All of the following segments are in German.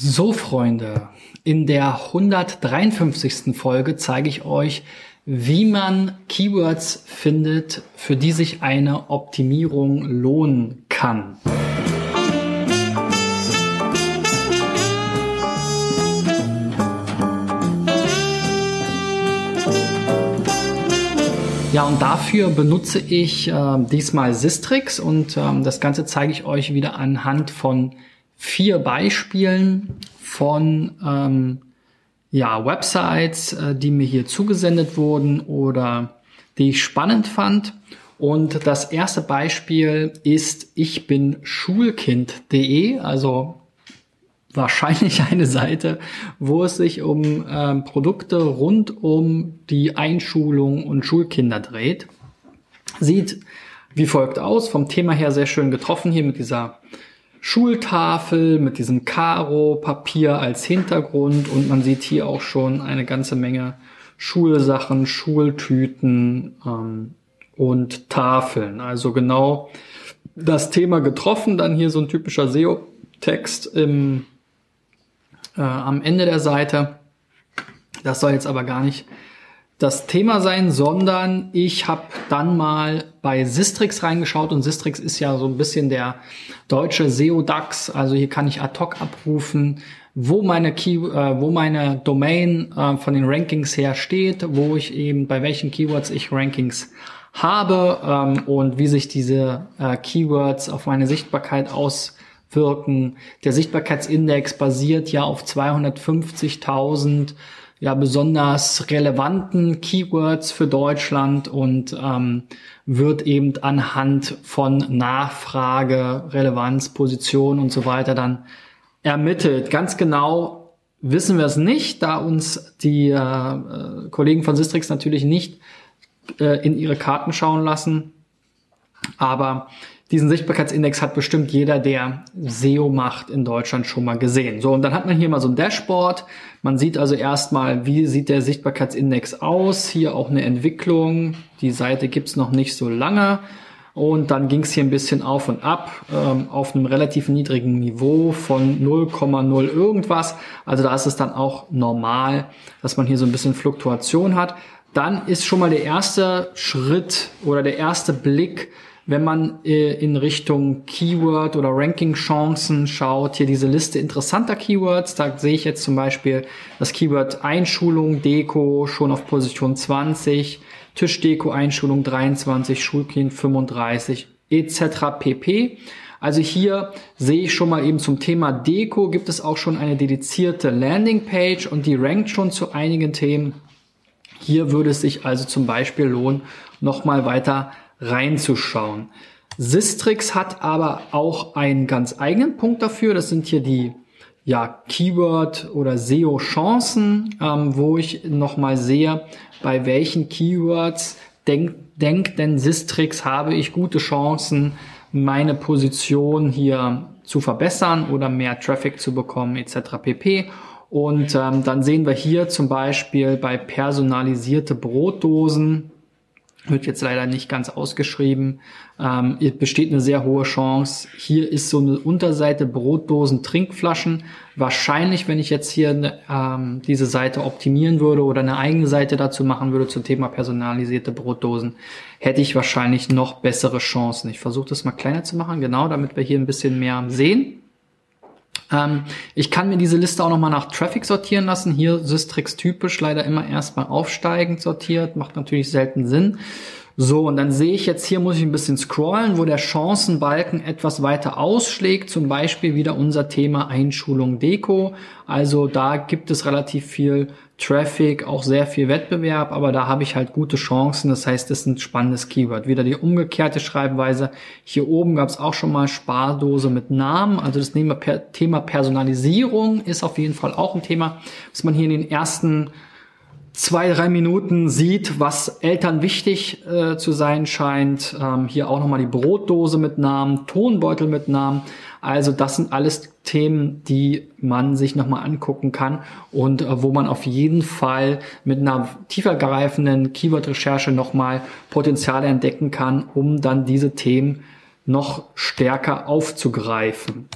So, Freunde, in der 153. Folge zeige ich euch, wie man Keywords findet, für die sich eine Optimierung lohnen kann. Ja, und dafür benutze ich äh, diesmal Sistrix und ähm, das Ganze zeige ich euch wieder anhand von vier Beispielen von ähm, ja, Websites, äh, die mir hier zugesendet wurden oder die ich spannend fand. Und das erste Beispiel ist ich bin Schulkind.de, also wahrscheinlich eine Seite, wo es sich um äh, Produkte rund um die Einschulung und Schulkinder dreht. Sieht wie folgt aus, vom Thema her sehr schön getroffen hier mit dieser Schultafel mit diesem Karo-Papier als Hintergrund und man sieht hier auch schon eine ganze Menge Schulsachen, Schultüten ähm, und Tafeln. Also genau das Thema getroffen. Dann hier so ein typischer SEO-Text im, äh, am Ende der Seite. Das soll jetzt aber gar nicht das Thema sein, sondern ich habe dann mal bei Sistrix reingeschaut und Sistrix ist ja so ein bisschen der deutsche SEO-DAX. Also hier kann ich ad hoc abrufen, wo meine Key, äh, wo meine Domain äh, von den Rankings her steht, wo ich eben bei welchen Keywords ich Rankings habe ähm, und wie sich diese äh, Keywords auf meine Sichtbarkeit auswirken. Der Sichtbarkeitsindex basiert ja auf 250.000 ja besonders relevanten Keywords für Deutschland und ähm, wird eben anhand von Nachfrage, Relevanz, Position und so weiter dann ermittelt. Ganz genau wissen wir es nicht, da uns die äh, Kollegen von Sistrix natürlich nicht äh, in ihre Karten schauen lassen. Aber diesen Sichtbarkeitsindex hat bestimmt jeder, der SEO macht in Deutschland schon mal gesehen. So, und dann hat man hier mal so ein Dashboard. Man sieht also erstmal, wie sieht der Sichtbarkeitsindex aus. Hier auch eine Entwicklung. Die Seite gibt's noch nicht so lange. Und dann ging's hier ein bisschen auf und ab ähm, auf einem relativ niedrigen Niveau von 0,0 irgendwas. Also da ist es dann auch normal, dass man hier so ein bisschen Fluktuation hat. Dann ist schon mal der erste Schritt oder der erste Blick wenn man äh, in Richtung Keyword oder Ranking-Chancen schaut, hier diese Liste interessanter Keywords, da sehe ich jetzt zum Beispiel das Keyword Einschulung, Deko schon auf Position 20, Tischdeko, Einschulung 23, Schulkind 35, etc. pp. Also hier sehe ich schon mal eben zum Thema Deko gibt es auch schon eine dedizierte Landingpage und die rankt schon zu einigen Themen. Hier würde es sich also zum Beispiel lohnen, nochmal weiter reinzuschauen. Sistrix hat aber auch einen ganz eigenen Punkt dafür. Das sind hier die ja, Keyword- oder SEO-Chancen, ähm, wo ich nochmal sehe, bei welchen Keywords denkt denk denn Sistrix habe ich gute Chancen, meine Position hier zu verbessern oder mehr Traffic zu bekommen etc. pp. Und ähm, dann sehen wir hier zum Beispiel bei personalisierte Brotdosen, wird jetzt leider nicht ganz ausgeschrieben. Ähm, besteht eine sehr hohe Chance. Hier ist so eine Unterseite Brotdosen, Trinkflaschen. Wahrscheinlich, wenn ich jetzt hier eine, ähm, diese Seite optimieren würde oder eine eigene Seite dazu machen würde zum Thema personalisierte Brotdosen, hätte ich wahrscheinlich noch bessere Chancen. Ich versuche das mal kleiner zu machen, genau, damit wir hier ein bisschen mehr sehen. Ähm, ich kann mir diese Liste auch nochmal nach Traffic sortieren lassen. Hier Systrix typisch leider immer erstmal aufsteigend sortiert, macht natürlich selten Sinn. So, und dann sehe ich jetzt hier, muss ich ein bisschen scrollen, wo der Chancenbalken etwas weiter ausschlägt. Zum Beispiel wieder unser Thema Einschulung Deko. Also da gibt es relativ viel Traffic, auch sehr viel Wettbewerb, aber da habe ich halt gute Chancen. Das heißt, das ist ein spannendes Keyword. Wieder die umgekehrte Schreibweise. Hier oben gab es auch schon mal Spardose mit Namen. Also das Thema Personalisierung ist auf jeden Fall auch ein Thema, was man hier in den ersten zwei, drei Minuten sieht, was Eltern wichtig äh, zu sein scheint. Ähm, hier auch nochmal die Brotdose mit Namen, Tonbeutel mit Namen. Also das sind alles Themen, die man sich nochmal angucken kann und äh, wo man auf jeden Fall mit einer tiefergreifenden Keyword-Recherche nochmal Potenziale entdecken kann, um dann diese Themen noch stärker aufzugreifen.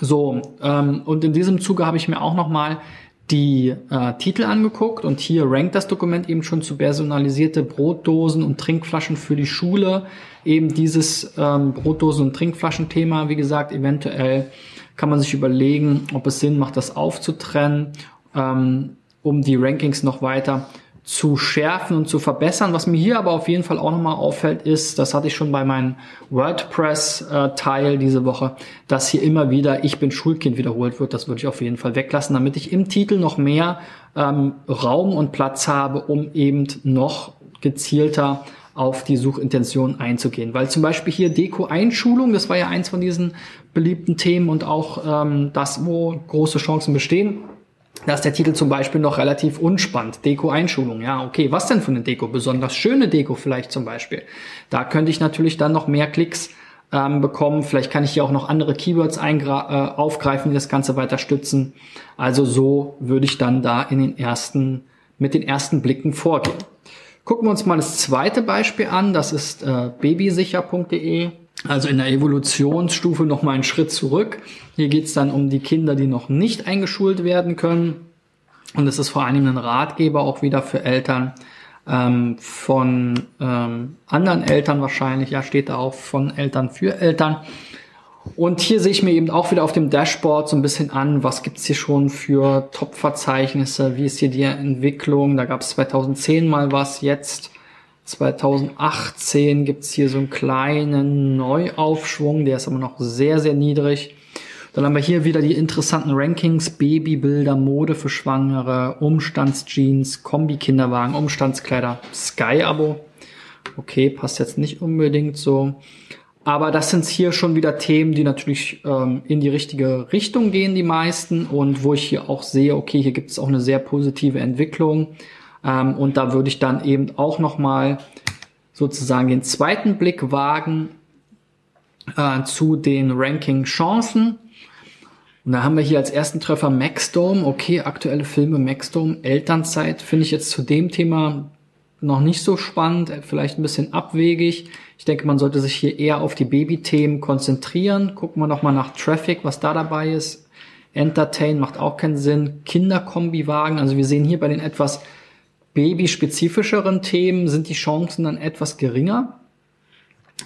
So, ähm, und in diesem Zuge habe ich mir auch nochmal die äh, Titel angeguckt und hier rankt das Dokument eben schon zu personalisierte Brotdosen und Trinkflaschen für die Schule. Eben dieses ähm, Brotdosen- und Trinkflaschen-Thema, wie gesagt, eventuell kann man sich überlegen, ob es Sinn macht, das aufzutrennen, ähm, um die Rankings noch weiter zu schärfen und zu verbessern. Was mir hier aber auf jeden Fall auch nochmal auffällt, ist, das hatte ich schon bei meinem WordPress-Teil diese Woche, dass hier immer wieder Ich bin Schulkind wiederholt wird. Das würde ich auf jeden Fall weglassen, damit ich im Titel noch mehr ähm, Raum und Platz habe, um eben noch gezielter auf die Suchintention einzugehen. Weil zum Beispiel hier Deko-Einschulung, das war ja eins von diesen beliebten Themen und auch ähm, das, wo große Chancen bestehen da ist der Titel zum Beispiel noch relativ unspannend. Deko-Einschulung. Ja, okay, was denn für eine Deko? Besonders schöne Deko vielleicht zum Beispiel. Da könnte ich natürlich dann noch mehr Klicks ähm, bekommen. Vielleicht kann ich hier auch noch andere Keywords äh, aufgreifen, die das Ganze weiter stützen. Also so würde ich dann da in den ersten, mit den ersten Blicken vorgehen. Gucken wir uns mal das zweite Beispiel an. Das ist äh, babysicher.de. Also in der Evolutionsstufe noch mal einen Schritt zurück. Hier geht es dann um die Kinder, die noch nicht eingeschult werden können. Und es ist vor allem ein Ratgeber auch wieder für Eltern ähm, von ähm, anderen Eltern wahrscheinlich. Ja, steht da auch von Eltern für Eltern. Und hier sehe ich mir eben auch wieder auf dem Dashboard so ein bisschen an, was gibt's hier schon für Top-Verzeichnisse, wie ist hier die Entwicklung. Da gab es 2010 mal was, jetzt 2018 gibt's hier so einen kleinen Neuaufschwung, der ist aber noch sehr, sehr niedrig. Dann haben wir hier wieder die interessanten Rankings, Babybilder, Mode für Schwangere, Umstandsjeans, Kombi-Kinderwagen, Umstandskleider, Sky-Abo. Okay, passt jetzt nicht unbedingt so. Aber das sind hier schon wieder Themen, die natürlich ähm, in die richtige Richtung gehen, die meisten. Und wo ich hier auch sehe, okay, hier gibt es auch eine sehr positive Entwicklung. Ähm, und da würde ich dann eben auch nochmal sozusagen den zweiten Blick wagen äh, zu den Ranking-Chancen. Und da haben wir hier als ersten Treffer Maxdome. Okay, aktuelle Filme Maxdome, Elternzeit finde ich jetzt zu dem Thema noch nicht so spannend, vielleicht ein bisschen abwegig. Ich denke, man sollte sich hier eher auf die Baby-Themen konzentrieren. Gucken wir nochmal nach Traffic, was da dabei ist. Entertain macht auch keinen Sinn. Kinderkombi-Wagen, also wir sehen hier bei den etwas babyspezifischeren Themen sind die Chancen dann etwas geringer.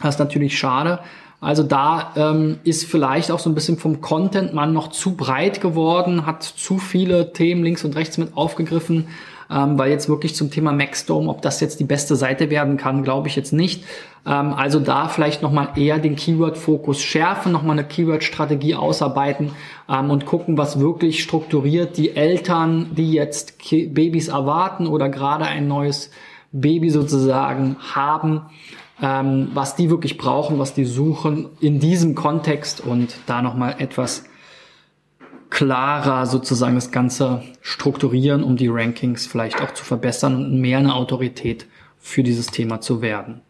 Das ist natürlich schade. Also da ähm, ist vielleicht auch so ein bisschen vom Content man noch zu breit geworden, hat zu viele Themen links und rechts mit aufgegriffen, ähm, weil jetzt wirklich zum Thema Maxdome, ob das jetzt die beste Seite werden kann, glaube ich jetzt nicht. Ähm, also da vielleicht nochmal eher den Keyword-Fokus schärfen, nochmal eine Keyword-Strategie ausarbeiten ähm, und gucken, was wirklich strukturiert die Eltern, die jetzt Babys erwarten oder gerade ein neues Baby sozusagen haben, ähm, was die wirklich brauchen, was die suchen in diesem Kontext und da nochmal etwas klarer sozusagen das Ganze strukturieren, um die Rankings vielleicht auch zu verbessern und mehr eine Autorität für dieses Thema zu werden.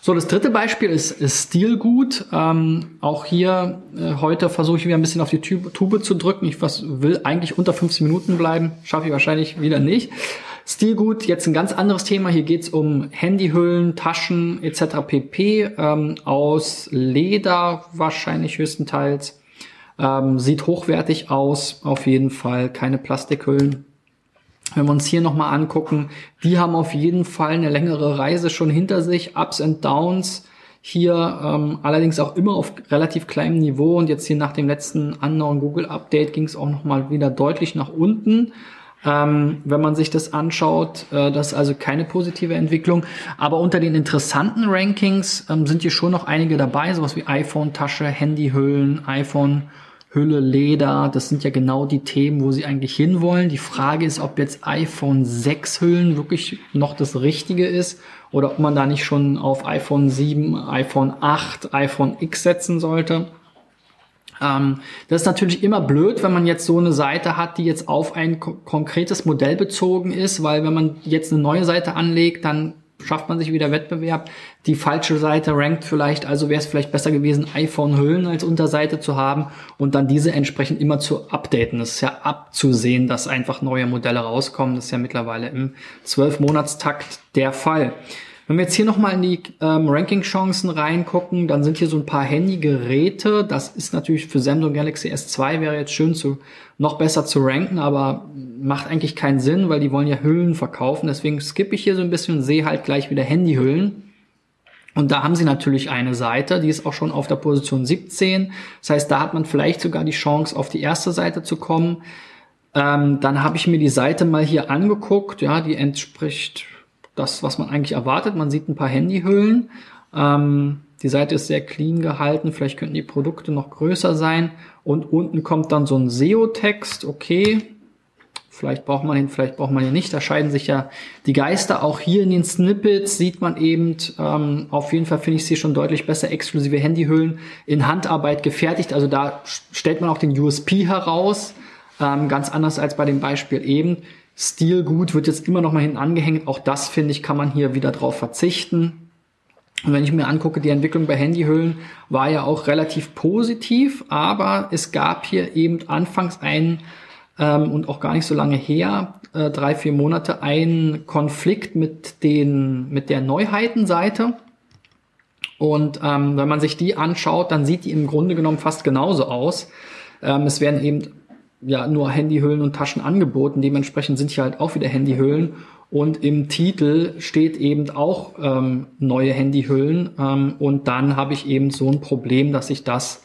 So, das dritte Beispiel ist, ist Stilgut. Ähm, auch hier äh, heute versuche ich wieder ein bisschen auf die Tube, Tube zu drücken. Ich was, will eigentlich unter 15 Minuten bleiben, schaffe ich wahrscheinlich wieder nicht. Stilgut, jetzt ein ganz anderes Thema. Hier geht's um Handyhüllen, Taschen etc. pp. Ähm, aus Leder wahrscheinlich höchstenteils. Ähm, sieht hochwertig aus, auf jeden Fall. Keine Plastikhüllen. Wenn wir uns hier nochmal angucken, die haben auf jeden Fall eine längere Reise schon hinter sich, Ups and Downs. Hier ähm, allerdings auch immer auf relativ kleinem Niveau und jetzt hier nach dem letzten Unknown Google Update ging es auch nochmal wieder deutlich nach unten. Ähm, wenn man sich das anschaut, äh, das ist also keine positive Entwicklung. Aber unter den interessanten Rankings ähm, sind hier schon noch einige dabei, sowas wie iPhone-Tasche, Handyhüllen, iPhone Hülle, Leder, das sind ja genau die Themen, wo sie eigentlich hinwollen. Die Frage ist, ob jetzt iPhone 6 Hüllen wirklich noch das Richtige ist oder ob man da nicht schon auf iPhone 7, iPhone 8, iPhone X setzen sollte. Ähm, das ist natürlich immer blöd, wenn man jetzt so eine Seite hat, die jetzt auf ein konkretes Modell bezogen ist, weil wenn man jetzt eine neue Seite anlegt, dann schafft man sich wieder Wettbewerb. Die falsche Seite rankt vielleicht, also wäre es vielleicht besser gewesen, iPhone-Hüllen als Unterseite zu haben und dann diese entsprechend immer zu updaten. Das ist ja abzusehen, dass einfach neue Modelle rauskommen. Das ist ja mittlerweile im 12-Monatstakt der Fall. Wenn wir jetzt hier nochmal in die ähm, Ranking-Chancen reingucken, dann sind hier so ein paar Handygeräte. Das ist natürlich für Samsung Galaxy S2 wäre jetzt schön zu noch besser zu ranken, aber macht eigentlich keinen Sinn, weil die wollen ja Hüllen verkaufen. Deswegen skippe ich hier so ein bisschen und sehe halt gleich wieder Handyhüllen. Und da haben sie natürlich eine Seite, die ist auch schon auf der Position 17. Das heißt, da hat man vielleicht sogar die Chance, auf die erste Seite zu kommen. Ähm, dann habe ich mir die Seite mal hier angeguckt. Ja, die entspricht das, was man eigentlich erwartet. Man sieht ein paar Handyhüllen. Ähm, die Seite ist sehr clean gehalten. Vielleicht könnten die Produkte noch größer sein. Und unten kommt dann so ein SEO-Text. Okay. Vielleicht braucht man ihn, vielleicht braucht man ihn nicht. Da scheiden sich ja die Geister. Auch hier in den Snippets sieht man eben, ähm, auf jeden Fall finde ich sie schon deutlich besser, exklusive Handyhüllen in Handarbeit gefertigt. Also da stellt man auch den USP heraus. Ähm, ganz anders als bei dem Beispiel eben. Stilgut wird jetzt immer noch mal hinten angehängt. Auch das finde ich, kann man hier wieder drauf verzichten. Und wenn ich mir angucke, die Entwicklung bei Handyhüllen war ja auch relativ positiv, aber es gab hier eben anfangs einen ähm, und auch gar nicht so lange her, äh, drei, vier Monate, einen Konflikt mit den, mit der Neuheitenseite. Und ähm, wenn man sich die anschaut, dann sieht die im Grunde genommen fast genauso aus. Ähm, es werden eben ja nur Handyhüllen und Taschen angeboten. Dementsprechend sind hier halt auch wieder Handyhüllen. Und im Titel steht eben auch ähm, neue Handyhüllen. Ähm, und dann habe ich eben so ein Problem, dass sich das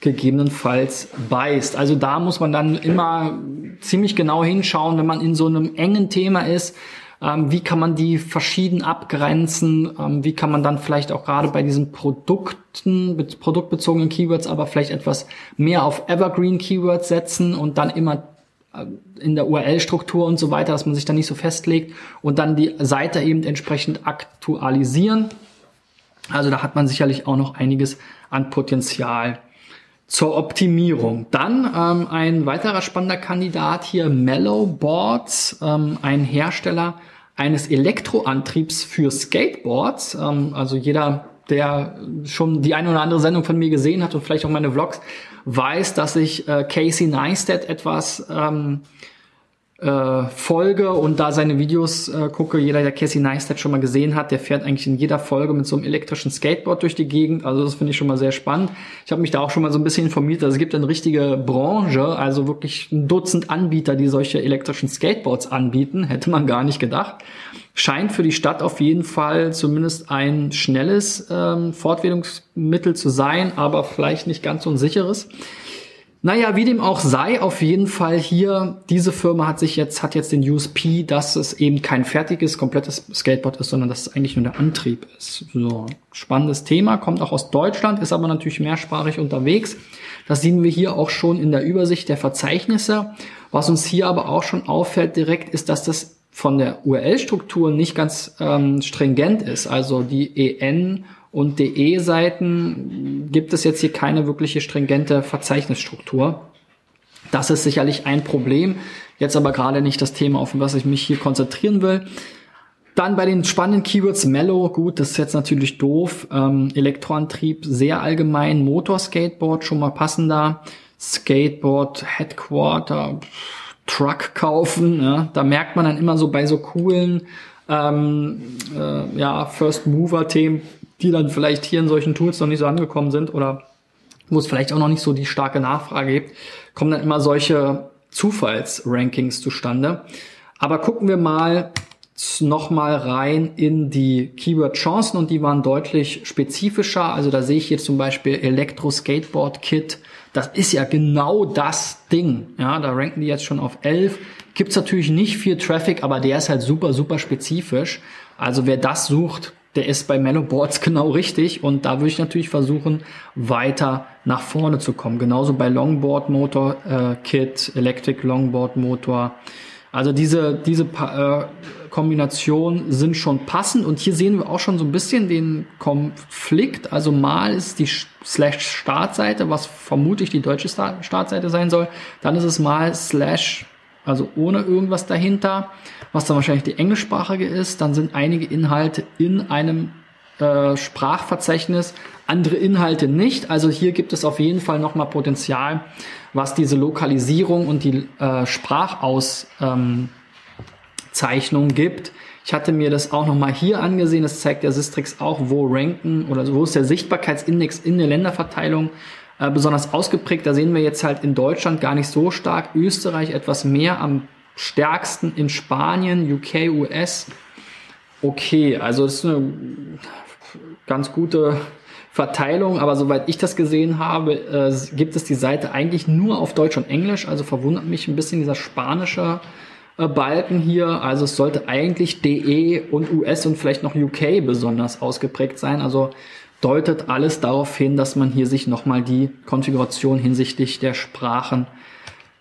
gegebenenfalls beißt. Also da muss man dann immer ziemlich genau hinschauen, wenn man in so einem engen Thema ist ähm, wie kann man die verschieden abgrenzen? Ähm, wie kann man dann vielleicht auch gerade bei diesen Produkten, produktbezogenen Keywords, aber vielleicht etwas mehr auf Evergreen Keywords setzen und dann immer äh, in der URL-Struktur und so weiter, dass man sich da nicht so festlegt und dann die Seite eben entsprechend aktualisieren. Also da hat man sicherlich auch noch einiges an Potenzial zur Optimierung. Dann ähm, ein weiterer spannender Kandidat hier, Mellow Boards, ähm, ein Hersteller eines Elektroantriebs für Skateboards. Ähm, also jeder, der schon die eine oder andere Sendung von mir gesehen hat und vielleicht auch meine Vlogs, weiß, dass ich äh, Casey Neistat etwas ähm, äh, folge und da seine Videos äh, gucke. Jeder, der Casey Neistat schon mal gesehen hat, der fährt eigentlich in jeder Folge mit so einem elektrischen Skateboard durch die Gegend. Also das finde ich schon mal sehr spannend. Ich habe mich da auch schon mal so ein bisschen informiert. Also es gibt eine richtige Branche, also wirklich ein Dutzend Anbieter, die solche elektrischen Skateboards anbieten. Hätte man gar nicht gedacht. Scheint für die Stadt auf jeden Fall zumindest ein schnelles ähm, Fortbildungsmittel zu sein, aber vielleicht nicht ganz so ein sicheres. Naja, wie dem auch sei, auf jeden Fall hier, diese Firma hat sich jetzt, hat jetzt den USP, dass es eben kein fertiges, komplettes Skateboard ist, sondern dass es eigentlich nur der Antrieb ist. So, spannendes Thema, kommt auch aus Deutschland, ist aber natürlich mehrsprachig unterwegs. Das sehen wir hier auch schon in der Übersicht der Verzeichnisse. Was uns hier aber auch schon auffällt direkt, ist, dass das von der URL-Struktur nicht ganz ähm, stringent ist. Also die EN und DE-Seiten gibt es jetzt hier keine wirkliche stringente Verzeichnisstruktur. Das ist sicherlich ein Problem. Jetzt aber gerade nicht das Thema, auf was ich mich hier konzentrieren will. Dann bei den spannenden Keywords Mellow, gut, das ist jetzt natürlich doof. Ähm, Elektroantrieb sehr allgemein, Motorskateboard schon mal passender. Skateboard, Headquarter, Truck kaufen. Ja. Da merkt man dann immer so bei so coolen ähm, äh, ja, First Mover Themen, die dann vielleicht hier in solchen Tools noch nicht so angekommen sind oder wo es vielleicht auch noch nicht so die starke Nachfrage gibt, kommen dann immer solche Zufallsrankings zustande. Aber gucken wir mal nochmal rein in die Keyword-Chancen und die waren deutlich spezifischer. Also da sehe ich hier zum Beispiel Elektro-Skateboard-Kit. Das ist ja genau das Ding. Ja, da ranken die jetzt schon auf 11. Gibt's natürlich nicht viel Traffic, aber der ist halt super, super spezifisch. Also wer das sucht, der ist bei Mellowboards genau richtig und da würde ich natürlich versuchen, weiter nach vorne zu kommen. Genauso bei Longboard Motor äh, Kit, Electric Longboard Motor. Also diese, diese äh, Kombination sind schon passend und hier sehen wir auch schon so ein bisschen den Konflikt. Also mal ist die Slash Startseite, was vermutlich die deutsche Startseite sein soll. Dann ist es mal Slash also ohne irgendwas dahinter, was dann wahrscheinlich die englischsprachige ist. Dann sind einige Inhalte in einem äh, Sprachverzeichnis, andere Inhalte nicht. Also hier gibt es auf jeden Fall nochmal Potenzial, was diese Lokalisierung und die äh, Sprachauszeichnung ähm, gibt. Ich hatte mir das auch nochmal hier angesehen. Das zeigt der Sistrix auch, wo ranken oder wo ist der Sichtbarkeitsindex in der Länderverteilung äh, besonders ausgeprägt. Da sehen wir jetzt halt in Deutschland gar nicht so stark. Österreich etwas mehr am stärksten in Spanien, UK, US. Okay, also das ist eine ganz gute Verteilung, aber soweit ich das gesehen habe, äh, gibt es die Seite eigentlich nur auf Deutsch und Englisch. Also verwundert mich ein bisschen dieser spanische äh, Balken hier. Also es sollte eigentlich DE und US und vielleicht noch UK besonders ausgeprägt sein. Also deutet alles darauf hin, dass man hier sich nochmal die Konfiguration hinsichtlich der Sprachen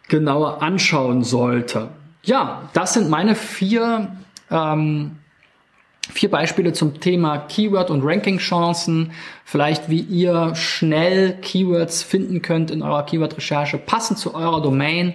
genauer anschauen sollte. Ja, das sind meine vier ähm, Vier Beispiele zum Thema Keyword- und Ranking-Chancen. Vielleicht, wie ihr schnell Keywords finden könnt in eurer Keyword-Recherche, passend zu eurer Domain,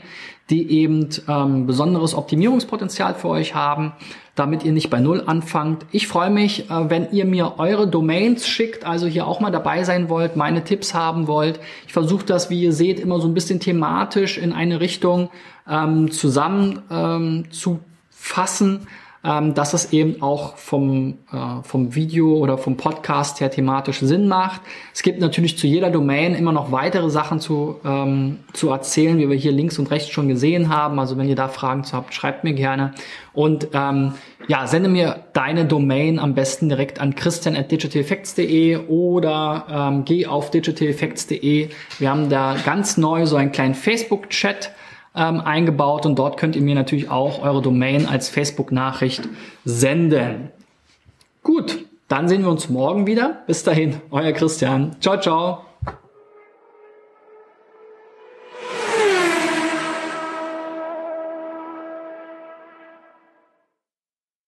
die eben ähm, besonderes Optimierungspotenzial für euch haben, damit ihr nicht bei Null anfangt. Ich freue mich, äh, wenn ihr mir eure Domains schickt, also hier auch mal dabei sein wollt, meine Tipps haben wollt. Ich versuche das, wie ihr seht, immer so ein bisschen thematisch in eine Richtung ähm, zusammen ähm, zu fassen ähm, dass es eben auch vom, äh, vom Video oder vom Podcast her thematisch Sinn macht. Es gibt natürlich zu jeder Domain immer noch weitere Sachen zu, ähm, zu erzählen, wie wir hier links und rechts schon gesehen haben. Also wenn ihr da Fragen zu habt, schreibt mir gerne. Und ähm, ja, sende mir deine Domain am besten direkt an christian at digitaleffects.de oder ähm, geh auf digitaleffects.de. Wir haben da ganz neu so einen kleinen Facebook-Chat ähm, eingebaut und dort könnt ihr mir natürlich auch eure Domain als Facebook-Nachricht senden. Gut, dann sehen wir uns morgen wieder. Bis dahin, euer Christian. Ciao, ciao.